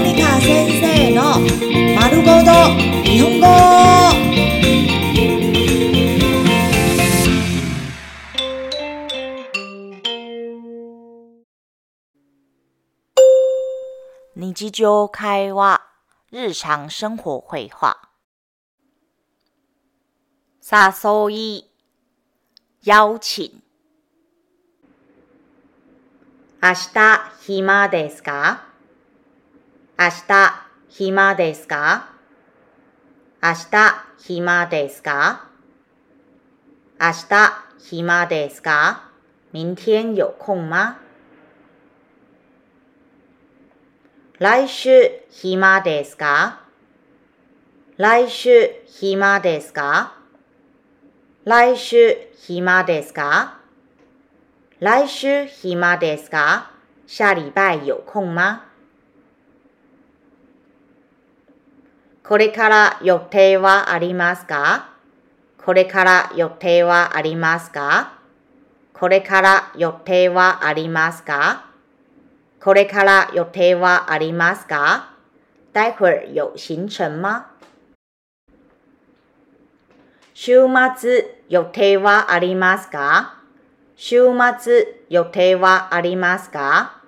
モニカ先生の丸ごと日本語。日常会話、日常生活会話。誘い、邀請。明日暇ですか？明日暇ですか？明日暇ですか？明日暇ですか？明天有空吗？来週暇ですか？来週暇ですか？来週暇ですか？来週暇ですか？下礼拜有空吗？これから予定はありますか？これから予定はありますか？これから予定はありますか？これから予定はありますか？待会儿有行程吗？週末予定はありますか？週末予定はありますか？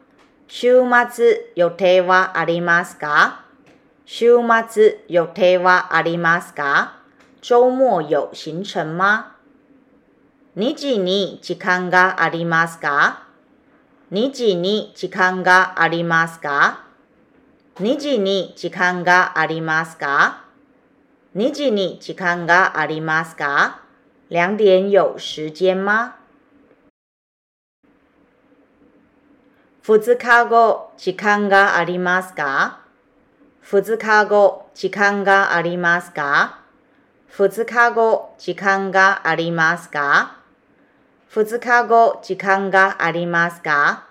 週末予定はありますか？週末予定はありますか？周末有行程吗？2時に時間がありますか？2時に時間がありますか ?2 時に時間がありますか ?2 時に時間がありますか？两点有時間吗？2日後時間がありますか？?2 日後時間がありますか ?2 日後時間がありますか？2日後時間がありますか？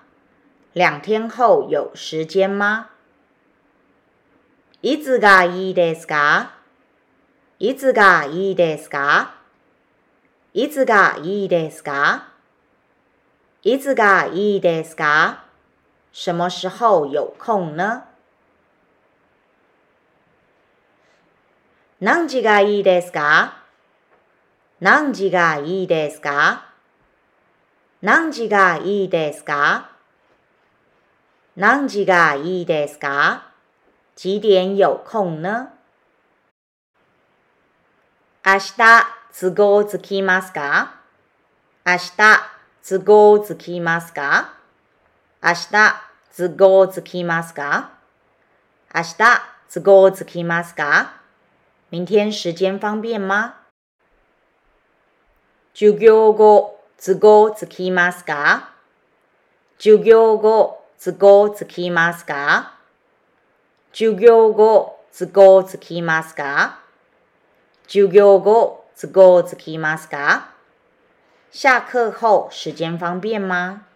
两天後有時間嗎いつがいいですか？いつがいいですか？いつがいいですか？いつがいいですか？什麼時候有空呢？何時がいいですか？何時がいいですか？何時がいいですか？何時がいいですか？几点有空呢？明日都合つきますか？明日都合つきますか？明日都合つきますか？明日都合つきますか？明天時間方便吗授業後都合つきますか授業後都合つきますか授業後都合つきますか授業後都合つきますか下課後時間方便吗